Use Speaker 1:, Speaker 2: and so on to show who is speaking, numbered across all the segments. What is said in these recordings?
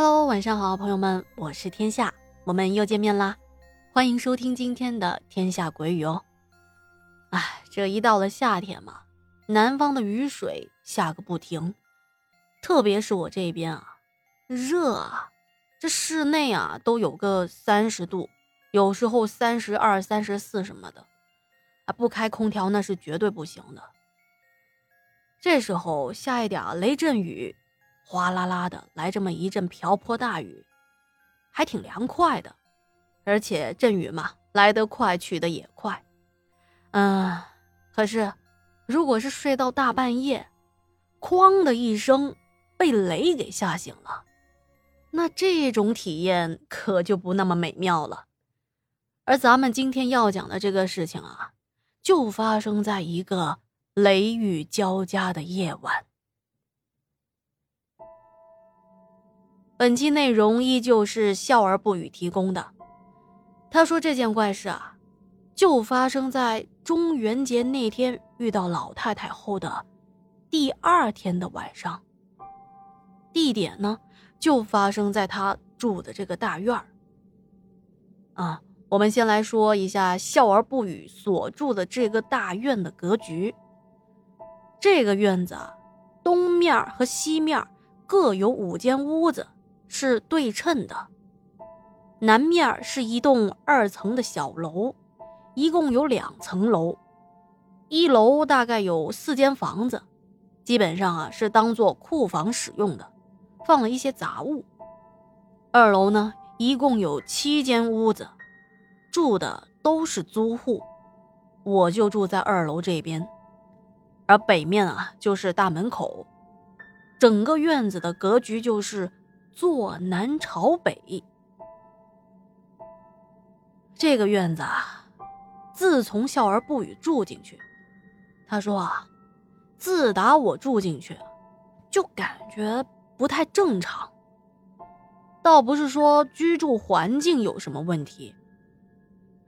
Speaker 1: Hello，晚上好，朋友们，我是天下，我们又见面啦，欢迎收听今天的《天下鬼语》哦。哎，这一到了夏天嘛，南方的雨水下个不停，特别是我这边啊，热啊，这室内啊都有个三十度，有时候三十二、三十四什么的，啊，不开空调那是绝对不行的。这时候下一点雷阵雨。哗啦啦的来这么一阵瓢泼大雨，还挺凉快的，而且阵雨嘛，来得快去得也快。嗯，可是如果是睡到大半夜，哐的一声被雷给吓醒了，那这种体验可就不那么美妙了。而咱们今天要讲的这个事情啊，就发生在一个雷雨交加的夜晚。本期内容依旧是笑而不语提供的。他说这件怪事啊，就发生在中元节那天遇到老太太后的第二天的晚上。地点呢，就发生在他住的这个大院儿。啊，我们先来说一下笑而不语所住的这个大院的格局。这个院子东面和西面各有五间屋子。是对称的，南面是一栋二层的小楼，一共有两层楼，一楼大概有四间房子，基本上啊是当做库房使用的，放了一些杂物。二楼呢，一共有七间屋子，住的都是租户，我就住在二楼这边，而北面啊就是大门口，整个院子的格局就是。坐南朝北，这个院子啊，自从笑而不语住进去，他说啊，自打我住进去，就感觉不太正常。倒不是说居住环境有什么问题，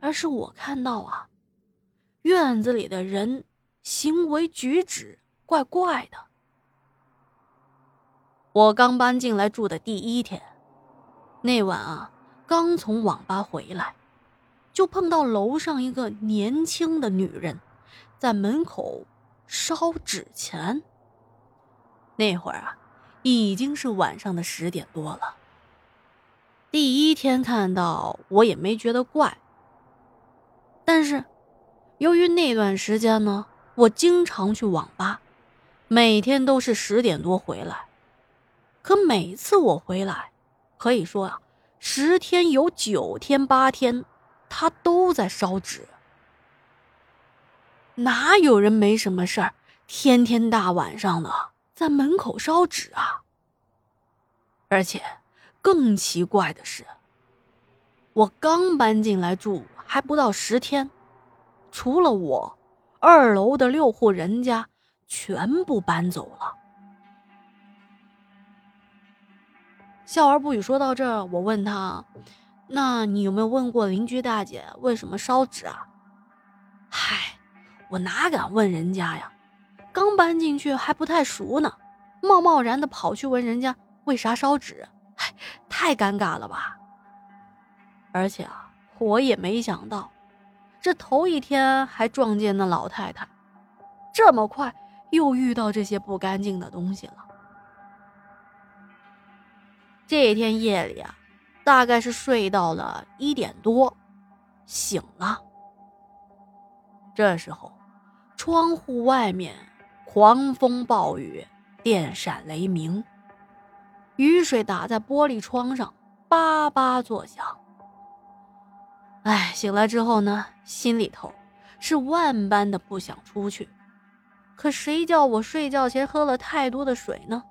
Speaker 1: 而是我看到啊，院子里的人行为举止怪怪的。我刚搬进来住的第一天，那晚啊，刚从网吧回来，就碰到楼上一个年轻的女人，在门口烧纸钱。那会儿啊，已经是晚上的十点多了。第一天看到我也没觉得怪，但是由于那段时间呢，我经常去网吧，每天都是十点多回来。可每次我回来，可以说啊，十天有九天八天，他都在烧纸。哪有人没什么事儿，天天大晚上的在门口烧纸啊？而且更奇怪的是，我刚搬进来住还不到十天，除了我，二楼的六户人家全部搬走了。笑而不语。说到这儿，我问他：“那你有没有问过邻居大姐为什么烧纸啊？”嗨，我哪敢问人家呀，刚搬进去还不太熟呢，贸贸然的跑去问人家为啥烧纸，嗨，太尴尬了吧。而且啊，我也没想到，这头一天还撞见那老太太，这么快又遇到这些不干净的东西了。这天夜里啊，大概是睡到了一点多，醒了。这时候，窗户外面狂风暴雨，电闪雷鸣，雨水打在玻璃窗上，叭叭作响。哎，醒来之后呢，心里头是万般的不想出去，可谁叫我睡觉前喝了太多的水呢？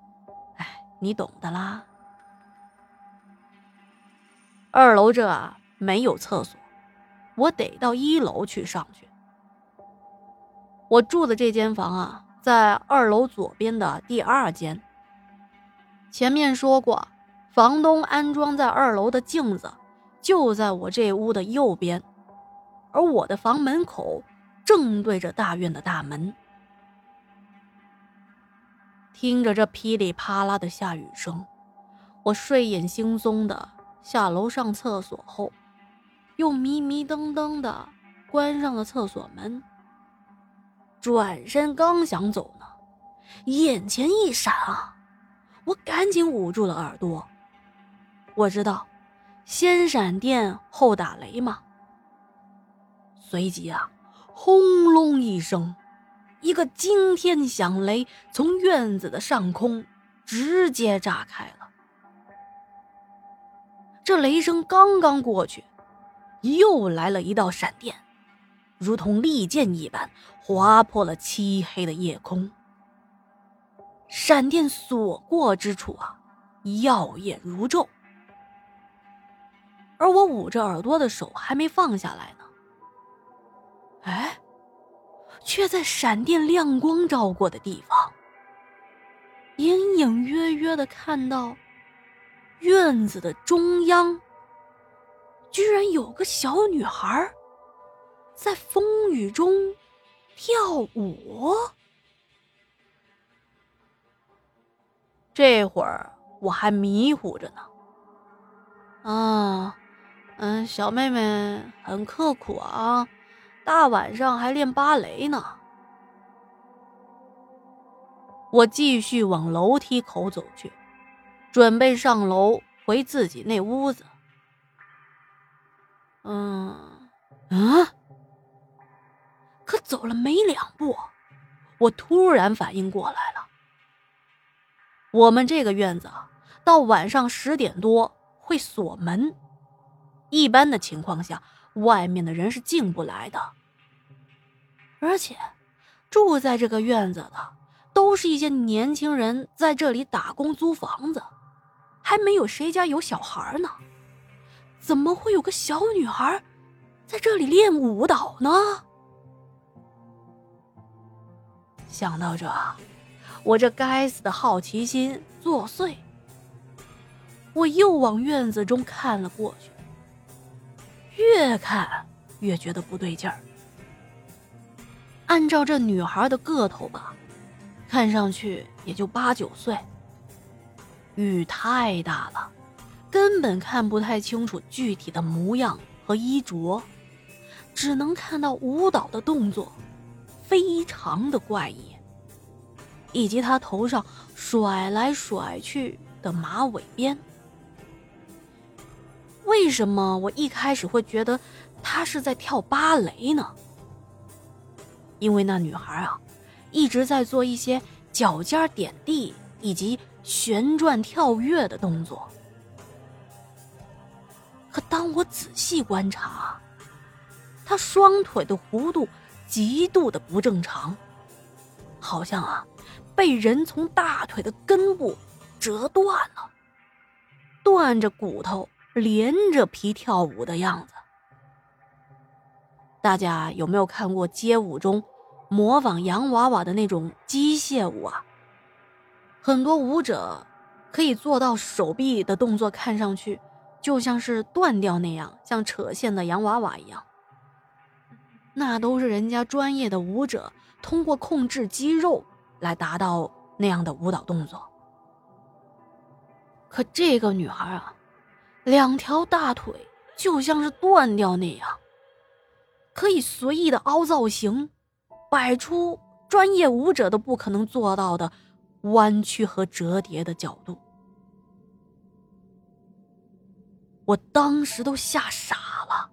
Speaker 1: 哎，你懂的啦。二楼这啊没有厕所，我得到一楼去上去。我住的这间房啊，在二楼左边的第二间。前面说过，房东安装在二楼的镜子就在我这屋的右边，而我的房门口正对着大院的大门。听着这噼里啪啦的下雨声。我睡眼惺忪的下楼上厕所后，又迷迷瞪瞪的关上了厕所门。转身刚想走呢，眼前一闪啊，我赶紧捂住了耳朵。我知道，先闪电后打雷嘛。随即啊，轰隆一声，一个惊天响雷从院子的上空直接炸开了。这雷声刚刚过去，又来了一道闪电，如同利剑一般。划破了漆黑的夜空，闪电所过之处啊，耀眼如昼。而我捂着耳朵的手还没放下来呢，哎，却在闪电亮光照过的地方，隐隐约约的看到院子的中央，居然有个小女孩，在风雨中。跳舞。这会儿我还迷糊着呢。啊，嗯，小妹妹很刻苦啊，大晚上还练芭蕾呢。我继续往楼梯口走去，准备上楼回自己那屋子。嗯，啊。可走了没两步，我突然反应过来了。我们这个院子到晚上十点多会锁门，一般的情况下，外面的人是进不来的。而且，住在这个院子的都是一些年轻人，在这里打工租房子，还没有谁家有小孩呢。怎么会有个小女孩在这里练舞蹈呢？想到这，我这该死的好奇心作祟。我又往院子中看了过去，越看越觉得不对劲儿。按照这女孩的个头吧，看上去也就八九岁。雨太大了，根本看不太清楚具体的模样和衣着，只能看到舞蹈的动作。非常的怪异，以及他头上甩来甩去的马尾辫。为什么我一开始会觉得他是在跳芭蕾呢？因为那女孩啊，一直在做一些脚尖点地以及旋转跳跃的动作。可当我仔细观察，他双腿的弧度。极度的不正常，好像啊，被人从大腿的根部折断了，断着骨头连着皮跳舞的样子。大家有没有看过街舞中模仿洋娃娃的那种机械舞啊？很多舞者可以做到手臂的动作看上去就像是断掉那样，像扯线的洋娃娃一样。那都是人家专业的舞者通过控制肌肉来达到那样的舞蹈动作。可这个女孩啊，两条大腿就像是断掉那样，可以随意的凹造型，摆出专业舞者都不可能做到的弯曲和折叠的角度。我当时都吓傻了。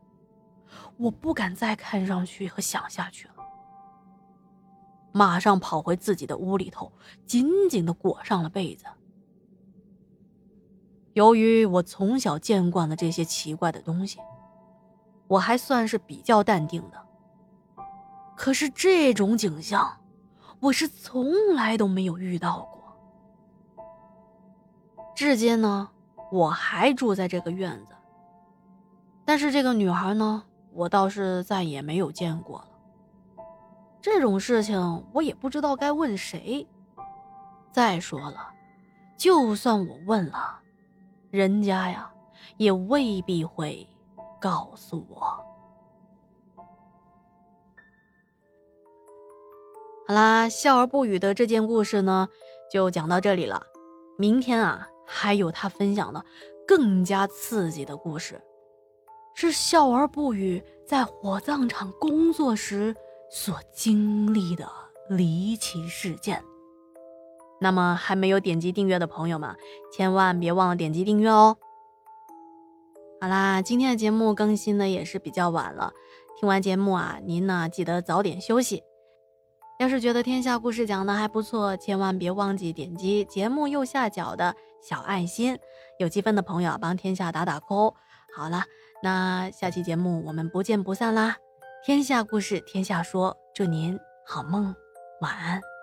Speaker 1: 我不敢再看上去和想下去了，马上跑回自己的屋里头，紧紧的裹上了被子。由于我从小见惯了这些奇怪的东西，我还算是比较淡定的。可是这种景象，我是从来都没有遇到过。至今呢，我还住在这个院子，但是这个女孩呢？我倒是再也没有见过了。这种事情我也不知道该问谁。再说了，就算我问了，人家呀也未必会告诉我。好啦，笑而不语的这件故事呢，就讲到这里了。明天啊，还有他分享的更加刺激的故事，是笑而不语在火葬场工作时所经历的离奇事件。那么还没有点击订阅的朋友们，千万别忘了点击订阅哦。好啦，今天的节目更新的也是比较晚了，听完节目啊，您呢记得早点休息。要是觉得天下故事讲的还不错，千万别忘记点击节目右下角的小爱心，有积分的朋友帮天下打打扣。好了，那下期节目我们不见不散啦！天下故事天下说，祝您好梦，晚安。